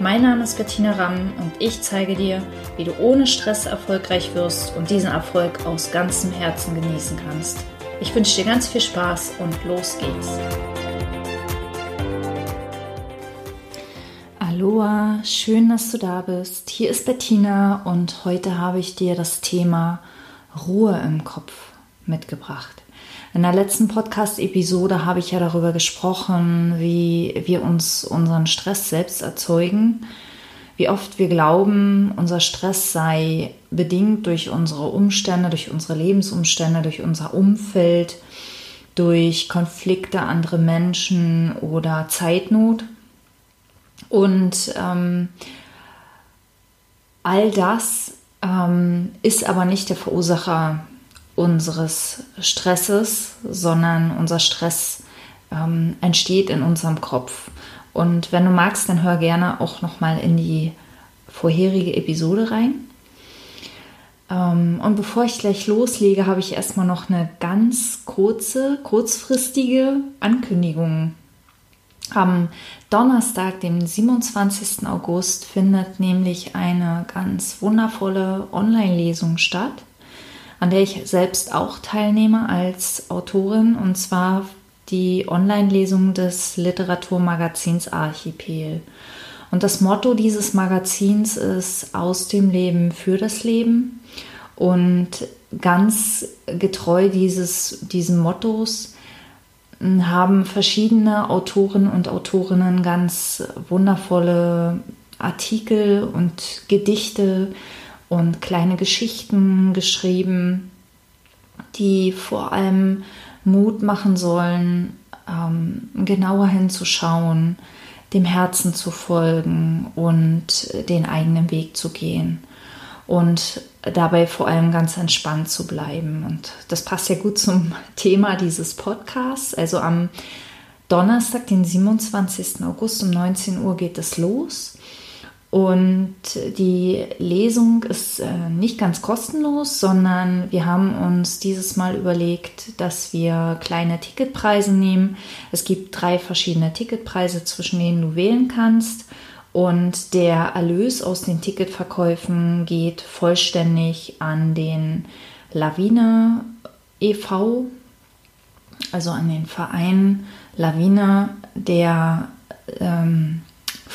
Mein Name ist Bettina Ramm und ich zeige dir, wie du ohne Stress erfolgreich wirst und diesen Erfolg aus ganzem Herzen genießen kannst. Ich wünsche dir ganz viel Spaß und los geht's. Aloha, schön, dass du da bist. Hier ist Bettina und heute habe ich dir das Thema Ruhe im Kopf mitgebracht. In der letzten Podcast-Episode habe ich ja darüber gesprochen, wie wir uns unseren Stress selbst erzeugen, wie oft wir glauben, unser Stress sei bedingt durch unsere Umstände, durch unsere Lebensumstände, durch unser Umfeld, durch Konflikte andere Menschen oder Zeitnot. Und ähm, all das ähm, ist aber nicht der Verursacher unseres Stresses, sondern unser Stress ähm, entsteht in unserem Kopf. Und wenn du magst, dann hör gerne auch noch mal in die vorherige Episode rein. Ähm, und bevor ich gleich loslege, habe ich erstmal noch eine ganz kurze, kurzfristige Ankündigung. Am Donnerstag, dem 27. August, findet nämlich eine ganz wundervolle Online-Lesung statt an der ich selbst auch teilnehme als Autorin, und zwar die Online-Lesung des Literaturmagazins Archipel. Und das Motto dieses Magazins ist aus dem Leben für das Leben. Und ganz getreu dieses, diesem Mottos haben verschiedene Autoren und Autorinnen ganz wundervolle Artikel und Gedichte und kleine Geschichten geschrieben, die vor allem Mut machen sollen, ähm, genauer hinzuschauen, dem Herzen zu folgen und den eigenen Weg zu gehen und dabei vor allem ganz entspannt zu bleiben. Und das passt ja gut zum Thema dieses Podcasts. Also am Donnerstag, den 27. August um 19 Uhr geht es los. Und die Lesung ist äh, nicht ganz kostenlos, sondern wir haben uns dieses Mal überlegt, dass wir kleine Ticketpreise nehmen. Es gibt drei verschiedene Ticketpreise, zwischen denen du wählen kannst. Und der Erlös aus den Ticketverkäufen geht vollständig an den Lawine e.V., also an den Verein Lawine, der ähm,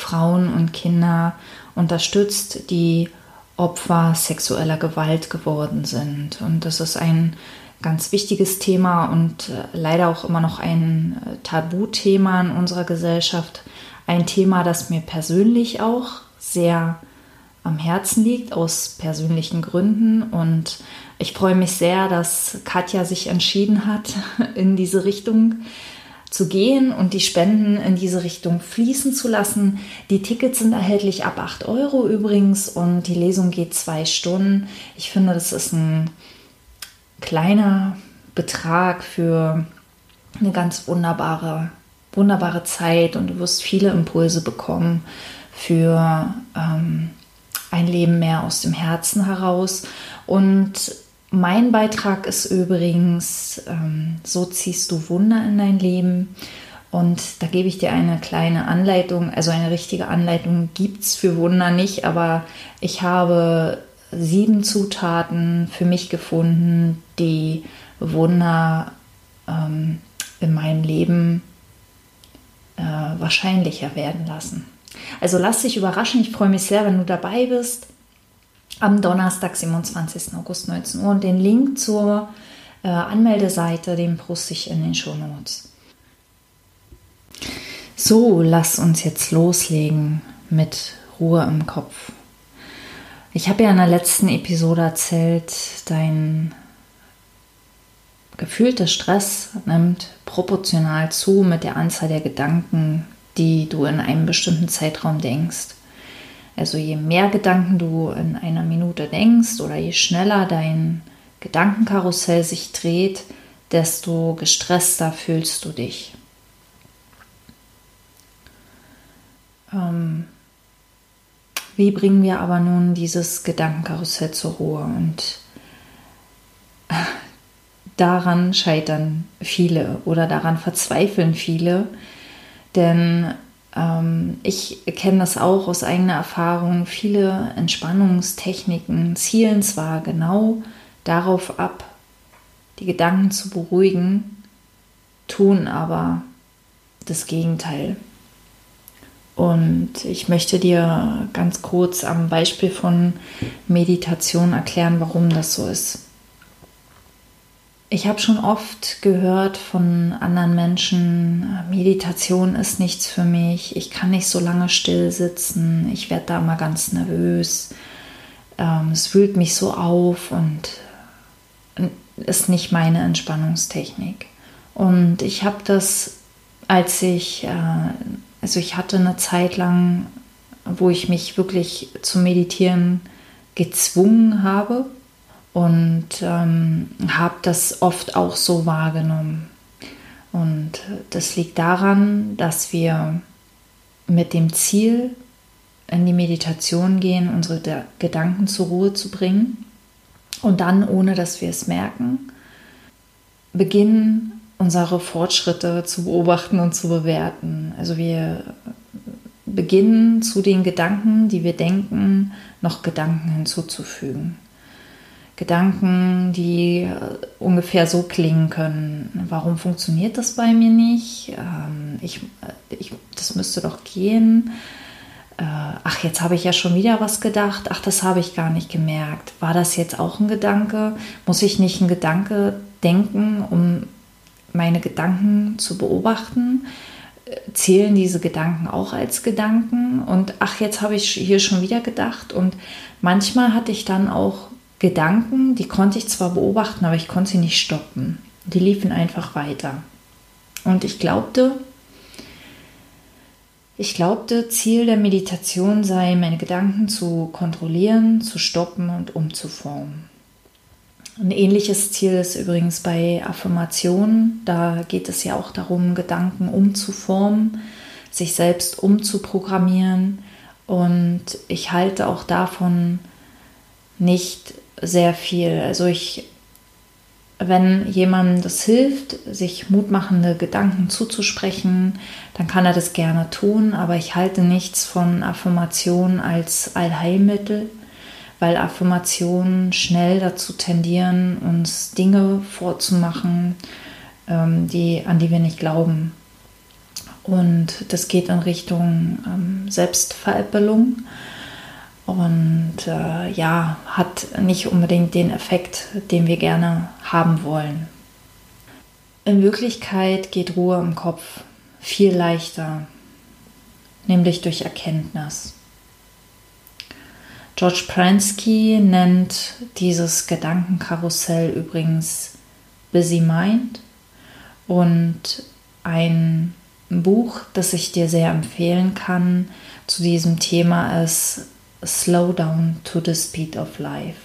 Frauen und Kinder unterstützt, die Opfer sexueller Gewalt geworden sind. Und das ist ein ganz wichtiges Thema und äh, leider auch immer noch ein äh, Tabuthema in unserer Gesellschaft. Ein Thema, das mir persönlich auch sehr am Herzen liegt, aus persönlichen Gründen. Und ich freue mich sehr, dass Katja sich entschieden hat, in diese Richtung zu gehen und die Spenden in diese Richtung fließen zu lassen. Die Tickets sind erhältlich ab 8 Euro übrigens und die Lesung geht zwei Stunden. Ich finde, das ist ein kleiner Betrag für eine ganz wunderbare, wunderbare Zeit und du wirst viele Impulse bekommen für ähm, ein Leben mehr aus dem Herzen heraus. Und mein Beitrag ist übrigens, ähm, so ziehst du Wunder in dein Leben. Und da gebe ich dir eine kleine Anleitung, also eine richtige Anleitung gibt es für Wunder nicht, aber ich habe sieben Zutaten für mich gefunden, die Wunder ähm, in meinem Leben äh, wahrscheinlicher werden lassen. Also lass dich überraschen, ich freue mich sehr, wenn du dabei bist am Donnerstag, 27. August 19 Uhr. Und den Link zur äh, Anmeldeseite, den poste ich in den Show Notes. So, lass uns jetzt loslegen mit Ruhe im Kopf. Ich habe ja in der letzten Episode erzählt, dein gefühlter Stress nimmt proportional zu mit der Anzahl der Gedanken, die du in einem bestimmten Zeitraum denkst. Also je mehr Gedanken du in einer Minute denkst oder je schneller dein Gedankenkarussell sich dreht, desto gestresster fühlst du dich. Ähm, wie bringen wir aber nun dieses Gedankenkarussell zur Ruhe? Und daran scheitern viele oder daran verzweifeln viele, denn ich kenne das auch aus eigener Erfahrung. Viele Entspannungstechniken zielen zwar genau darauf ab, die Gedanken zu beruhigen, tun aber das Gegenteil. Und ich möchte dir ganz kurz am Beispiel von Meditation erklären, warum das so ist. Ich habe schon oft gehört von anderen Menschen, Meditation ist nichts für mich, ich kann nicht so lange still sitzen, ich werde da mal ganz nervös, ähm, es wühlt mich so auf und ist nicht meine Entspannungstechnik. Und ich habe das, als ich, äh, also ich hatte eine Zeit lang, wo ich mich wirklich zu meditieren gezwungen habe und ähm, habe das oft auch so wahrgenommen. Und das liegt daran, dass wir mit dem Ziel in die Meditation gehen, unsere Gedanken zur Ruhe zu bringen und dann, ohne dass wir es merken, beginnen unsere Fortschritte zu beobachten und zu bewerten. Also wir beginnen zu den Gedanken, die wir denken, noch Gedanken hinzuzufügen. Gedanken, die äh, ungefähr so klingen können. Warum funktioniert das bei mir nicht? Ähm, ich, äh, ich, das müsste doch gehen. Äh, ach, jetzt habe ich ja schon wieder was gedacht. Ach, das habe ich gar nicht gemerkt. War das jetzt auch ein Gedanke? Muss ich nicht einen Gedanke denken, um meine Gedanken zu beobachten? Zählen diese Gedanken auch als Gedanken? Und ach, jetzt habe ich hier schon wieder gedacht. Und manchmal hatte ich dann auch Gedanken, die konnte ich zwar beobachten, aber ich konnte sie nicht stoppen. Die liefen einfach weiter. Und ich glaubte, ich glaubte, Ziel der Meditation sei, meine Gedanken zu kontrollieren, zu stoppen und umzuformen. Ein ähnliches Ziel ist übrigens bei Affirmationen. Da geht es ja auch darum, Gedanken umzuformen, sich selbst umzuprogrammieren. Und ich halte auch davon nicht sehr viel. Also ich, wenn jemandem das hilft, sich mutmachende Gedanken zuzusprechen, dann kann er das gerne tun, aber ich halte nichts von Affirmationen als Allheilmittel, weil Affirmationen schnell dazu tendieren, uns Dinge vorzumachen, ähm, die, an die wir nicht glauben. Und das geht in Richtung ähm, Selbstveräppelung und äh, ja, hat nicht unbedingt den Effekt, den wir gerne haben wollen. In Wirklichkeit geht Ruhe im Kopf viel leichter, nämlich durch Erkenntnis. George Pransky nennt dieses Gedankenkarussell übrigens Busy Mind und ein Buch, das ich dir sehr empfehlen kann zu diesem Thema ist Slow down to the speed of life.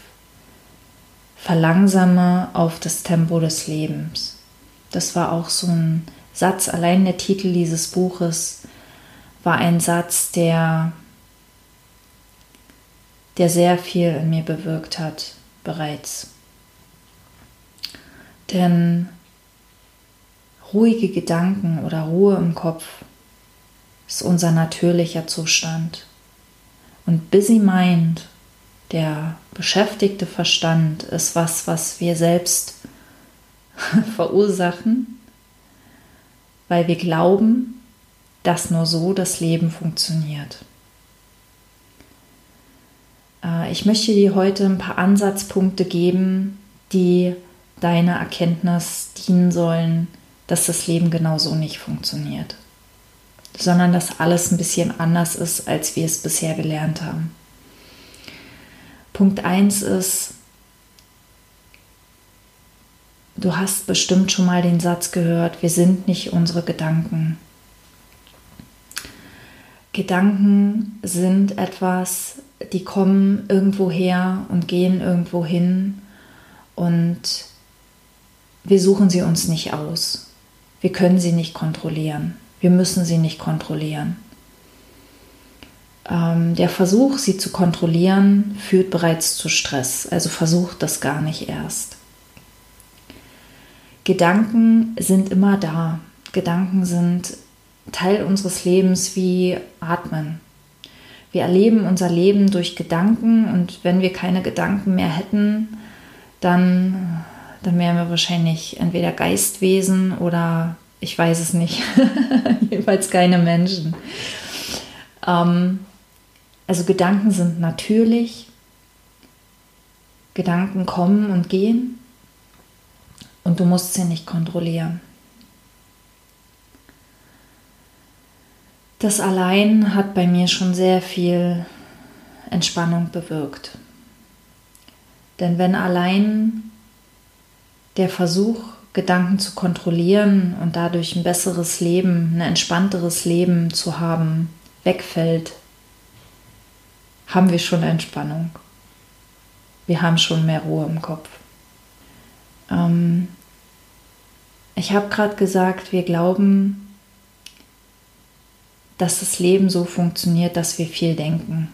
Verlangsame auf das Tempo des Lebens. Das war auch so ein Satz, allein der Titel dieses Buches war ein Satz, der, der sehr viel in mir bewirkt hat bereits. Denn ruhige Gedanken oder Ruhe im Kopf ist unser natürlicher Zustand. Und Busy Mind, der beschäftigte Verstand, ist was, was wir selbst verursachen, weil wir glauben, dass nur so das Leben funktioniert. Äh, ich möchte dir heute ein paar Ansatzpunkte geben, die deiner Erkenntnis dienen sollen, dass das Leben genauso nicht funktioniert sondern dass alles ein bisschen anders ist, als wir es bisher gelernt haben. Punkt 1 ist, du hast bestimmt schon mal den Satz gehört, wir sind nicht unsere Gedanken. Gedanken sind etwas, die kommen irgendwo her und gehen irgendwo hin und wir suchen sie uns nicht aus. Wir können sie nicht kontrollieren. Wir müssen sie nicht kontrollieren. Ähm, der Versuch, sie zu kontrollieren, führt bereits zu Stress. Also versucht das gar nicht erst. Gedanken sind immer da. Gedanken sind Teil unseres Lebens wie Atmen. Wir erleben unser Leben durch Gedanken und wenn wir keine Gedanken mehr hätten, dann, dann wären wir wahrscheinlich entweder Geistwesen oder ich weiß es nicht, jedenfalls keine Menschen. Ähm, also Gedanken sind natürlich, Gedanken kommen und gehen und du musst sie nicht kontrollieren. Das allein hat bei mir schon sehr viel Entspannung bewirkt. Denn wenn allein der Versuch, Gedanken zu kontrollieren und dadurch ein besseres Leben, ein entspannteres Leben zu haben, wegfällt, haben wir schon Entspannung. Wir haben schon mehr Ruhe im Kopf. Ähm ich habe gerade gesagt, wir glauben, dass das Leben so funktioniert, dass wir viel denken.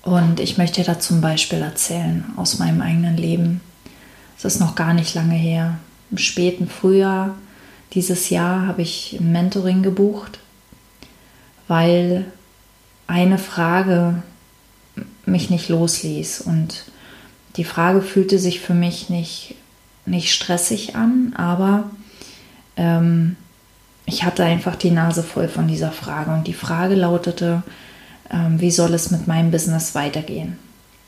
Und ich möchte da zum Beispiel erzählen aus meinem eigenen Leben. Es ist noch gar nicht lange her. Im späten Frühjahr dieses Jahr habe ich ein Mentoring gebucht, weil eine Frage mich nicht losließ. Und die Frage fühlte sich für mich nicht, nicht stressig an, aber ähm, ich hatte einfach die Nase voll von dieser Frage. Und die Frage lautete, ähm, wie soll es mit meinem Business weitergehen?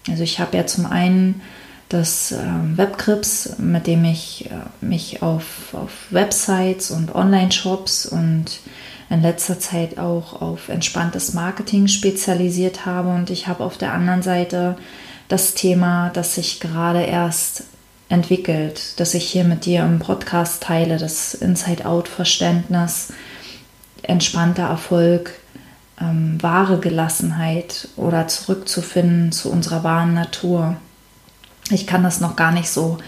Also ich habe ja zum einen das ähm, Webcrips, mit dem ich äh, mich auf, auf Websites und Online-Shops und in letzter Zeit auch auf entspanntes Marketing spezialisiert habe. Und ich habe auf der anderen Seite das Thema, das sich gerade erst entwickelt, das ich hier mit dir im Podcast teile, das Inside-Out-Verständnis, entspannter Erfolg, ähm, wahre Gelassenheit oder zurückzufinden zu unserer wahren Natur. Ich kann das noch gar nicht so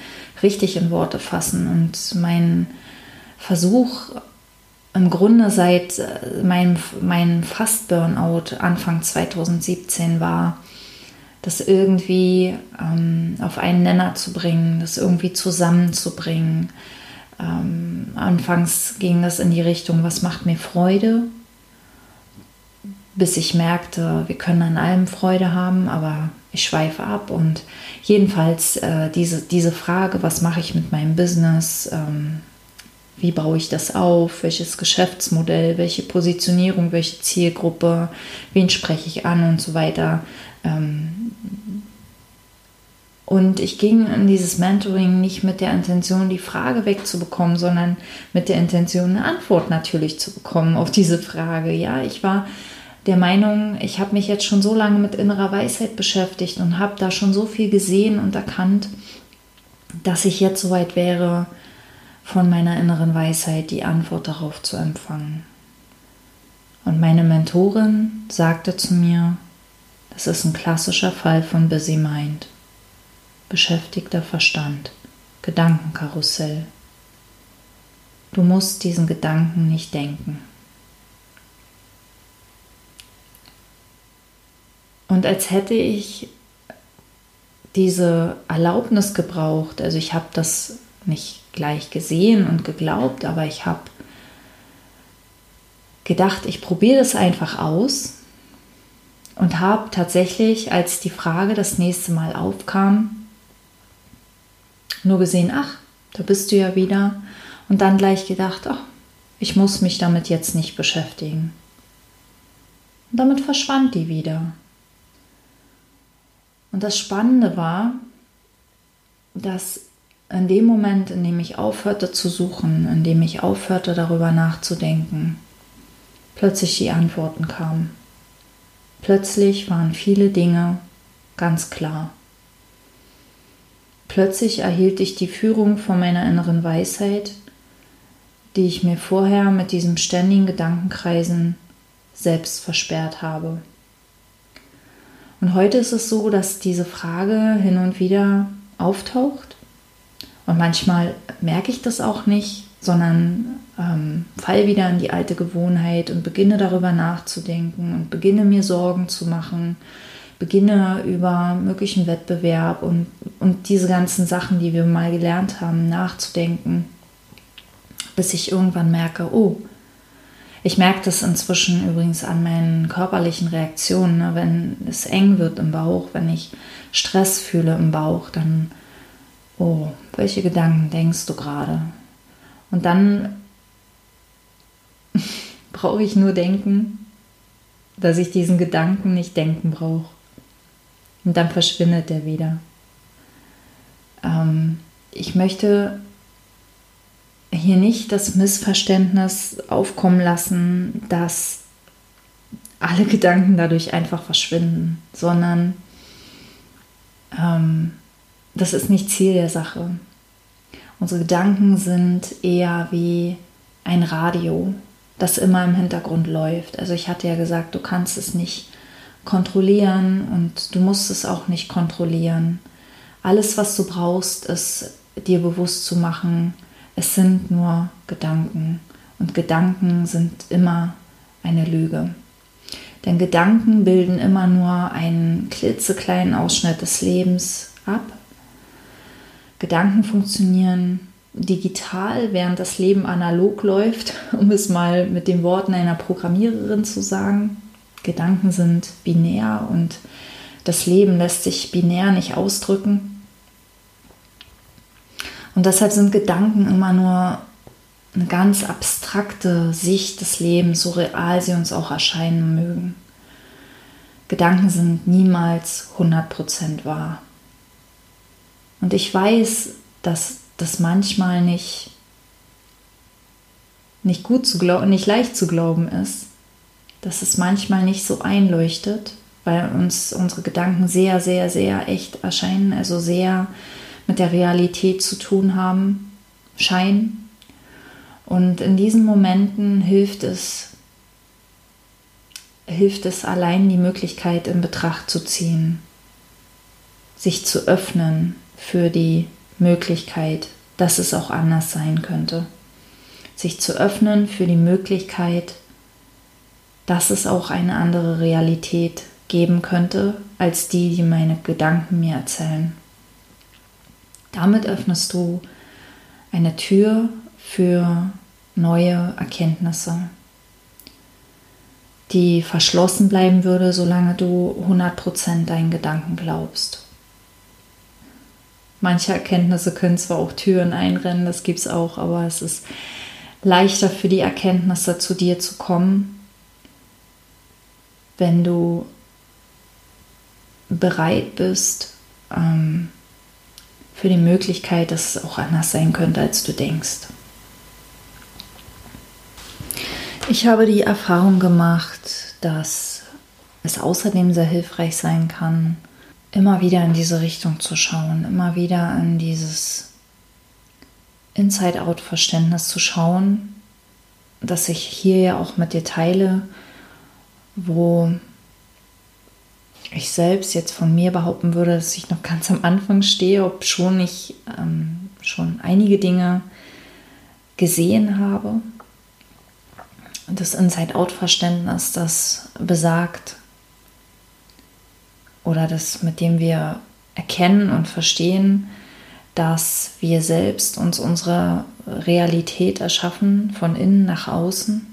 richtig in Worte fassen und mein Versuch im Grunde seit äh, meinem, meinem Fast-Burnout Anfang 2017 war, das irgendwie ähm, auf einen Nenner zu bringen, das irgendwie zusammenzubringen. Ähm, anfangs ging das in die Richtung, was macht mir Freude, bis ich merkte, wir können an allem Freude haben, aber ich schweife ab und jedenfalls äh, diese, diese Frage, was mache ich mit meinem Business, ähm, wie baue ich das auf, welches Geschäftsmodell, welche Positionierung, welche Zielgruppe, wen spreche ich an und so weiter. Ähm, und ich ging in dieses Mentoring nicht mit der Intention, die Frage wegzubekommen, sondern mit der Intention, eine Antwort natürlich zu bekommen auf diese Frage. Ja, ich war der Meinung, ich habe mich jetzt schon so lange mit innerer Weisheit beschäftigt und habe da schon so viel gesehen und erkannt, dass ich jetzt soweit wäre, von meiner inneren Weisheit die Antwort darauf zu empfangen. Und meine Mentorin sagte zu mir, das ist ein klassischer Fall von Busy Mind. Beschäftigter Verstand, Gedankenkarussell. Du musst diesen Gedanken nicht denken. Und als hätte ich diese Erlaubnis gebraucht, also ich habe das nicht gleich gesehen und geglaubt, aber ich habe gedacht, ich probiere das einfach aus und habe tatsächlich, als die Frage das nächste Mal aufkam, nur gesehen, ach, da bist du ja wieder und dann gleich gedacht, ach, ich muss mich damit jetzt nicht beschäftigen. Und damit verschwand die wieder. Und das Spannende war, dass in dem Moment, in dem ich aufhörte zu suchen, in dem ich aufhörte darüber nachzudenken, plötzlich die Antworten kamen. Plötzlich waren viele Dinge ganz klar. Plötzlich erhielt ich die Führung von meiner inneren Weisheit, die ich mir vorher mit diesem ständigen Gedankenkreisen selbst versperrt habe. Und heute ist es so, dass diese Frage hin und wieder auftaucht. Und manchmal merke ich das auch nicht, sondern ähm, fall wieder in die alte Gewohnheit und beginne darüber nachzudenken und beginne mir Sorgen zu machen, beginne über möglichen Wettbewerb und, und diese ganzen Sachen, die wir mal gelernt haben, nachzudenken, bis ich irgendwann merke, oh, ich merke das inzwischen übrigens an meinen körperlichen Reaktionen. Ne? Wenn es eng wird im Bauch, wenn ich Stress fühle im Bauch, dann, oh, welche Gedanken denkst du gerade? Und dann brauche ich nur denken, dass ich diesen Gedanken nicht denken brauche. Und dann verschwindet der wieder. Ähm, ich möchte hier nicht das Missverständnis aufkommen lassen, dass alle Gedanken dadurch einfach verschwinden, sondern ähm, das ist nicht Ziel der Sache. Unsere Gedanken sind eher wie ein Radio, das immer im Hintergrund läuft. Also ich hatte ja gesagt, du kannst es nicht kontrollieren und du musst es auch nicht kontrollieren. Alles, was du brauchst, ist dir bewusst zu machen, es sind nur Gedanken und Gedanken sind immer eine Lüge. Denn Gedanken bilden immer nur einen klitzekleinen Ausschnitt des Lebens ab. Gedanken funktionieren digital, während das Leben analog läuft, um es mal mit den Worten einer Programmiererin zu sagen. Gedanken sind binär und das Leben lässt sich binär nicht ausdrücken. Und deshalb sind Gedanken immer nur eine ganz abstrakte Sicht des Lebens, so real sie uns auch erscheinen mögen. Gedanken sind niemals 100% wahr. Und ich weiß, dass das manchmal nicht, nicht gut zu glauben, nicht leicht zu glauben ist, dass es manchmal nicht so einleuchtet, weil uns unsere Gedanken sehr, sehr, sehr echt erscheinen, also sehr mit der Realität zu tun haben, scheinen. Und in diesen Momenten hilft es, hilft es allein die Möglichkeit in Betracht zu ziehen, sich zu öffnen für die Möglichkeit, dass es auch anders sein könnte. Sich zu öffnen für die Möglichkeit, dass es auch eine andere Realität geben könnte, als die, die meine Gedanken mir erzählen. Damit öffnest du eine Tür für neue Erkenntnisse, die verschlossen bleiben würde, solange du 100% deinen Gedanken glaubst. Manche Erkenntnisse können zwar auch Türen einrennen, das gibt es auch, aber es ist leichter für die Erkenntnisse zu dir zu kommen, wenn du bereit bist, ähm, für die Möglichkeit, dass es auch anders sein könnte, als du denkst. Ich habe die Erfahrung gemacht, dass es außerdem sehr hilfreich sein kann, immer wieder in diese Richtung zu schauen, immer wieder an dieses Inside-Out-Verständnis zu schauen, das ich hier ja auch mit dir teile, wo ich selbst jetzt von mir behaupten würde, dass ich noch ganz am Anfang stehe, ob schon ich ähm, schon einige Dinge gesehen habe. Das Inside-Out-Verständnis, das besagt, oder das, mit dem wir erkennen und verstehen, dass wir selbst uns unsere Realität erschaffen, von innen nach außen.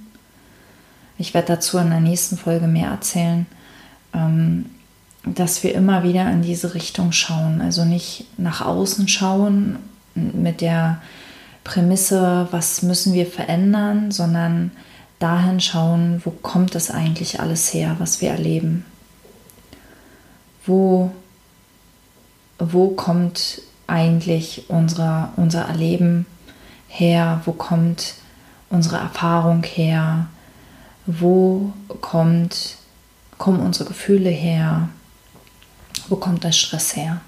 Ich werde dazu in der nächsten Folge mehr erzählen. Ähm, dass wir immer wieder in diese Richtung schauen. Also nicht nach außen schauen mit der Prämisse, was müssen wir verändern, sondern dahin schauen, wo kommt das eigentlich alles her, was wir erleben. Wo, wo kommt eigentlich unsere, unser Erleben her? Wo kommt unsere Erfahrung her? Wo kommt, kommen unsere Gefühle her? Wo kommt der Stress her?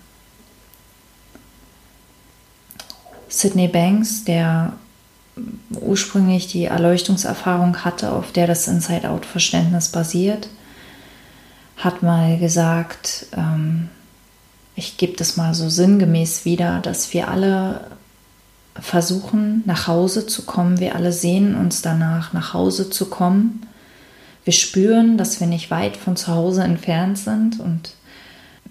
Sidney Banks, der ursprünglich die Erleuchtungserfahrung hatte, auf der das Inside-Out-Verständnis basiert, hat mal gesagt, ähm, ich gebe das mal so sinngemäß wieder, dass wir alle versuchen, nach Hause zu kommen. Wir alle sehen uns danach, nach Hause zu kommen. Wir spüren, dass wir nicht weit von zu Hause entfernt sind und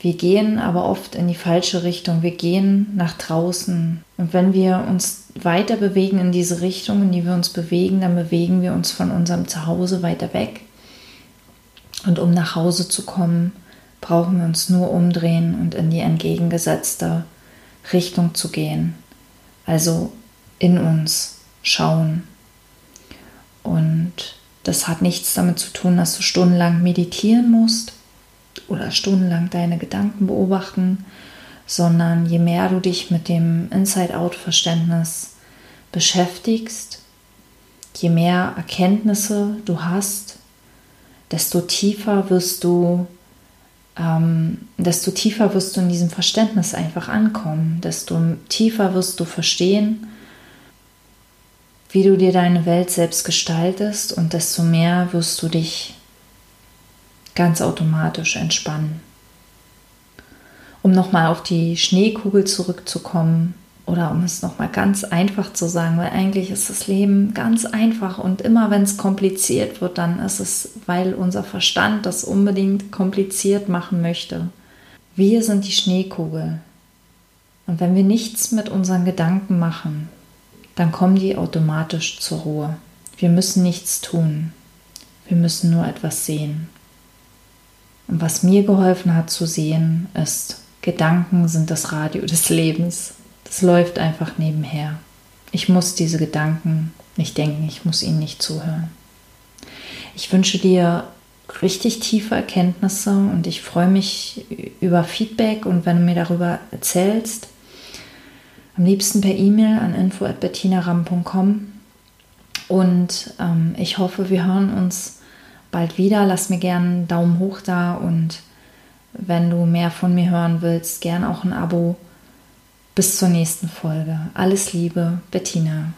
wir gehen aber oft in die falsche Richtung. Wir gehen nach draußen. Und wenn wir uns weiter bewegen in diese Richtung, in die wir uns bewegen, dann bewegen wir uns von unserem Zuhause weiter weg. Und um nach Hause zu kommen, brauchen wir uns nur umdrehen und in die entgegengesetzte Richtung zu gehen. Also in uns schauen. Und das hat nichts damit zu tun, dass du stundenlang meditieren musst oder stundenlang deine Gedanken beobachten, sondern je mehr du dich mit dem Inside-Out-Verständnis beschäftigst, je mehr Erkenntnisse du hast, desto tiefer wirst du, ähm, desto tiefer wirst du in diesem Verständnis einfach ankommen, desto tiefer wirst du verstehen, wie du dir deine Welt selbst gestaltest und desto mehr wirst du dich ganz automatisch entspannen. Um nochmal auf die Schneekugel zurückzukommen oder um es nochmal ganz einfach zu sagen, weil eigentlich ist das Leben ganz einfach und immer wenn es kompliziert wird, dann ist es, weil unser Verstand das unbedingt kompliziert machen möchte. Wir sind die Schneekugel. Und wenn wir nichts mit unseren Gedanken machen, dann kommen die automatisch zur Ruhe. Wir müssen nichts tun. Wir müssen nur etwas sehen. Und was mir geholfen hat zu sehen, ist, Gedanken sind das Radio des Lebens. Das läuft einfach nebenher. Ich muss diese Gedanken nicht denken, ich muss ihnen nicht zuhören. Ich wünsche dir richtig tiefe Erkenntnisse und ich freue mich über Feedback und wenn du mir darüber erzählst, am liebsten per E-Mail an info.bettinaram.com und ähm, ich hoffe, wir hören uns bald wieder. Lass mir gerne einen Daumen hoch da und wenn du mehr von mir hören willst, gern auch ein Abo. Bis zur nächsten Folge. Alles Liebe, Bettina.